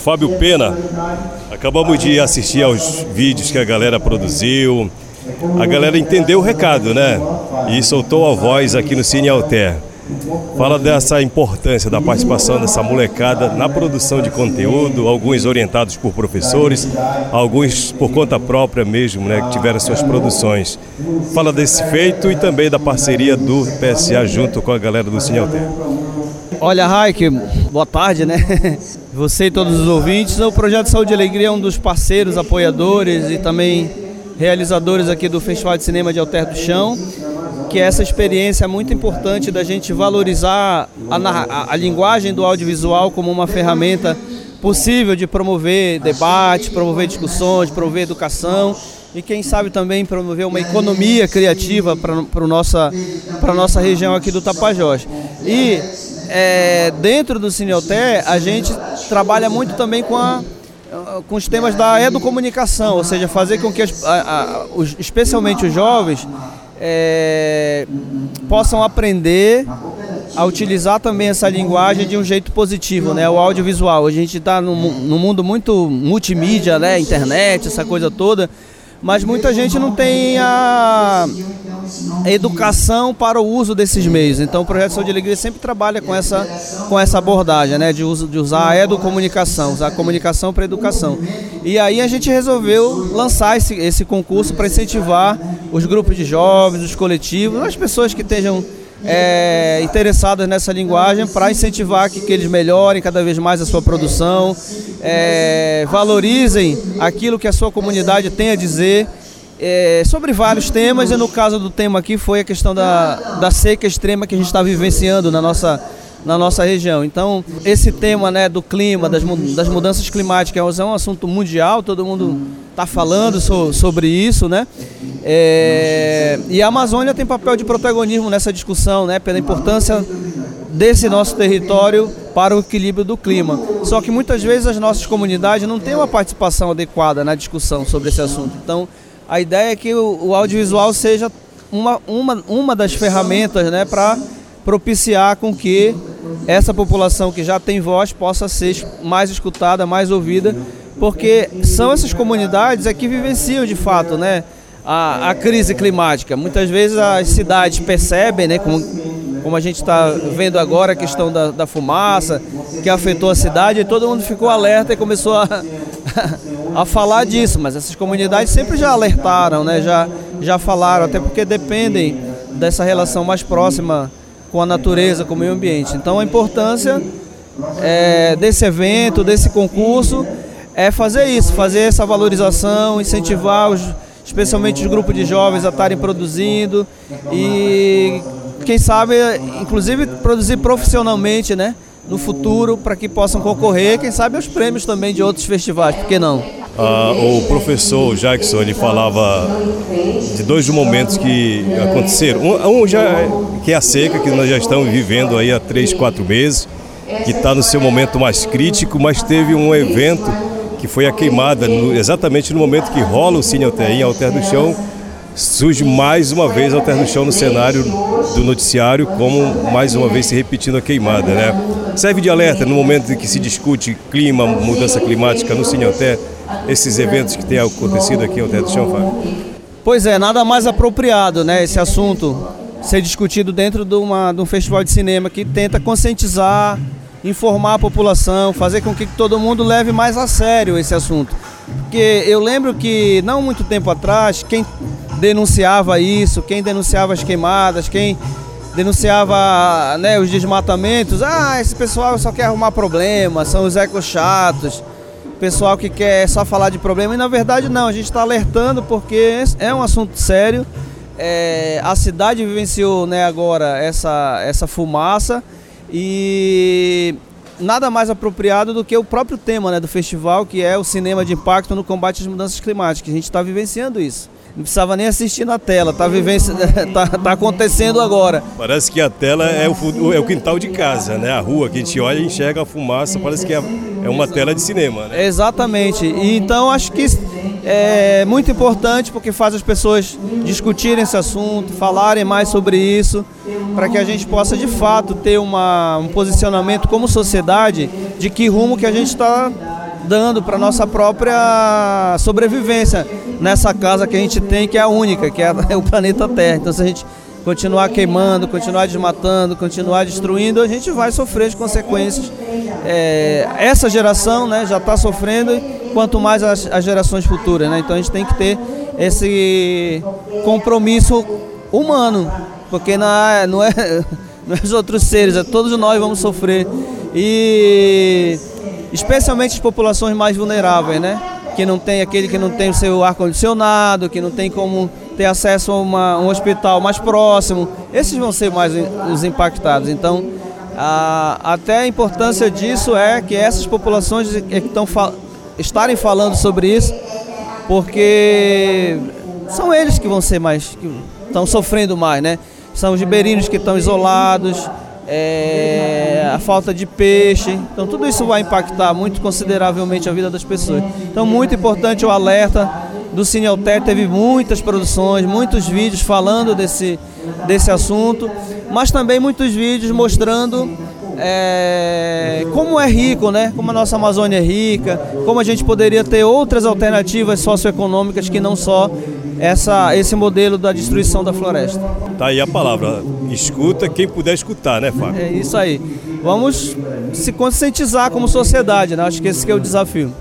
Fábio Pena, acabamos de assistir aos vídeos que a galera produziu. A galera entendeu o recado, né? E soltou a voz aqui no Cine Alter. Fala dessa importância da participação dessa molecada na produção de conteúdo, alguns orientados por professores, alguns por conta própria mesmo, né, que tiveram suas produções. Fala desse feito e também da parceria do PSA junto com a galera do Cine Alter. Olha, Raik, boa tarde, né? Você e todos os ouvintes. O Projeto Saúde e Alegria é um dos parceiros, apoiadores e também realizadores aqui do Festival de Cinema de Alter do Chão, que é essa experiência muito importante da gente valorizar a, a, a linguagem do audiovisual como uma ferramenta possível de promover debate, promover discussões, promover educação e quem sabe também promover uma economia criativa para a nossa, nossa região aqui do Tapajós. E é, dentro do Cineoté, a gente trabalha muito também com, a, com os temas da educomunicação, ou seja, fazer com que, as, a, a, os, especialmente os jovens, é, possam aprender a utilizar também essa linguagem de um jeito positivo, né? O audiovisual. A gente está num, num mundo muito multimídia, né? Internet, essa coisa toda mas muita gente não tem a educação para o uso desses meios. Então o Projeto Saúde e Alegria sempre trabalha com essa, com essa abordagem, né, de, uso, de usar a educomunicação, usar a comunicação para a educação. E aí a gente resolveu lançar esse, esse concurso para incentivar os grupos de jovens, os coletivos, as pessoas que estejam é, interessadas nessa linguagem para incentivar que, que, eles melhorem cada vez mais a sua produção, é, valorizem aquilo que a sua comunidade tem a dizer é, sobre vários temas, e no caso do tema aqui foi a questão da, da seca extrema que a gente está vivenciando na nossa na nossa região. Então, esse tema né, do clima, das, das mudanças climáticas, é um assunto mundial, todo mundo está falando so, sobre isso, né? É, e a Amazônia tem papel de protagonismo nessa discussão, né? Pela importância desse nosso território para o equilíbrio do clima. Só que muitas vezes as nossas comunidades não têm uma participação adequada na discussão sobre esse assunto. Então, a ideia é que o, o audiovisual seja uma, uma, uma das ferramentas né, para propiciar com que essa população que já tem voz possa ser mais escutada, mais ouvida, porque são essas comunidades é que vivenciam de fato, né, a, a crise climática. Muitas vezes as cidades percebem, né, como, como a gente está vendo agora a questão da, da, fumaça que afetou a cidade e todo mundo ficou alerta e começou a, a falar disso, mas essas comunidades sempre já alertaram, né, já, já falaram, até porque dependem dessa relação mais próxima com a natureza, com o meio ambiente. Então a importância é, desse evento, desse concurso, é fazer isso, fazer essa valorização, incentivar os, especialmente os grupos de jovens a estarem produzindo e quem sabe, inclusive produzir profissionalmente, né? No futuro, para que possam concorrer, quem sabe aos prêmios também de outros festivais, por que não? Ah, o professor Jackson ele falava de dois momentos que aconteceram. Um, já que é a seca que nós já estamos vivendo aí há três, quatro meses, que está no seu momento mais crítico, mas teve um evento que foi a queimada, no, exatamente no momento que rola o Cine Alter do Chão, surge mais uma vez Alter do Chão no cenário do noticiário, como mais uma vez se repetindo a queimada, né? Serve de alerta no momento em que se discute clima, mudança climática no Cine esses eventos que têm acontecido aqui em Alter do Chão, Fábio? Pois é, nada mais apropriado, né, esse assunto ser discutido dentro de, uma, de um festival de cinema que tenta conscientizar, informar a população, fazer com que todo mundo leve mais a sério esse assunto. Porque eu lembro que não muito tempo atrás, quem denunciava isso, quem denunciava as queimadas, quem denunciava né, os desmatamentos, ah, esse pessoal só quer arrumar problemas, são os ecos chatos, pessoal que quer só falar de problema, e na verdade não, a gente está alertando porque é um assunto sério. É, a cidade vivenciou né, agora essa, essa fumaça e nada mais apropriado do que o próprio tema né, do festival, que é o cinema de impacto no combate às mudanças climáticas. A gente está vivenciando isso. Não precisava nem assistir na tela, está vivenci... tá, tá acontecendo agora. Parece que a tela é o, é o quintal de casa, né? A rua que a gente olha e enxerga a fumaça, parece que é, é uma tela de cinema, né? Exatamente. E então acho que é muito importante porque faz as pessoas discutirem esse assunto, falarem mais sobre isso, para que a gente possa de fato ter uma, um posicionamento como sociedade de que rumo que a gente está dando para nossa própria sobrevivência nessa casa que a gente tem, que é a única, que é, é o planeta Terra. Então, se a gente continuar queimando, continuar desmatando, continuar destruindo, a gente vai sofrer as consequências. É, essa geração né, já está sofrendo, quanto mais as, as, gerações futuras. Né? Então a gente tem que ter esse compromisso humano, porque não é, é, não é os outros seres, é todos nós vamos sofrer. E especialmente as populações mais vulneráveis, né? Que não tem aquele que não tem o seu ar condicionado, que não tem como ter acesso a uma, um hospital mais próximo, esses vão ser mais os impactados. Então, a, até a importância disso é que essas populações é estão estarem falando sobre isso, porque são eles que vão ser mais, que estão sofrendo mais, né? São os ribeirinhos que estão isolados, é, a falta de peixe. Então tudo isso vai impactar muito consideravelmente a vida das pessoas. Então muito importante o alerta do Cine Alter, teve muitas produções, muitos vídeos falando desse, desse assunto, mas também muitos vídeos mostrando é, como é rico, né? Como a nossa Amazônia é rica, como a gente poderia ter outras alternativas socioeconômicas que não só essa, esse modelo da destruição da floresta. Tá aí a palavra. Escuta quem puder escutar, né, Fábio? É isso aí. Vamos se conscientizar como sociedade, né? Acho que esse que é o desafio.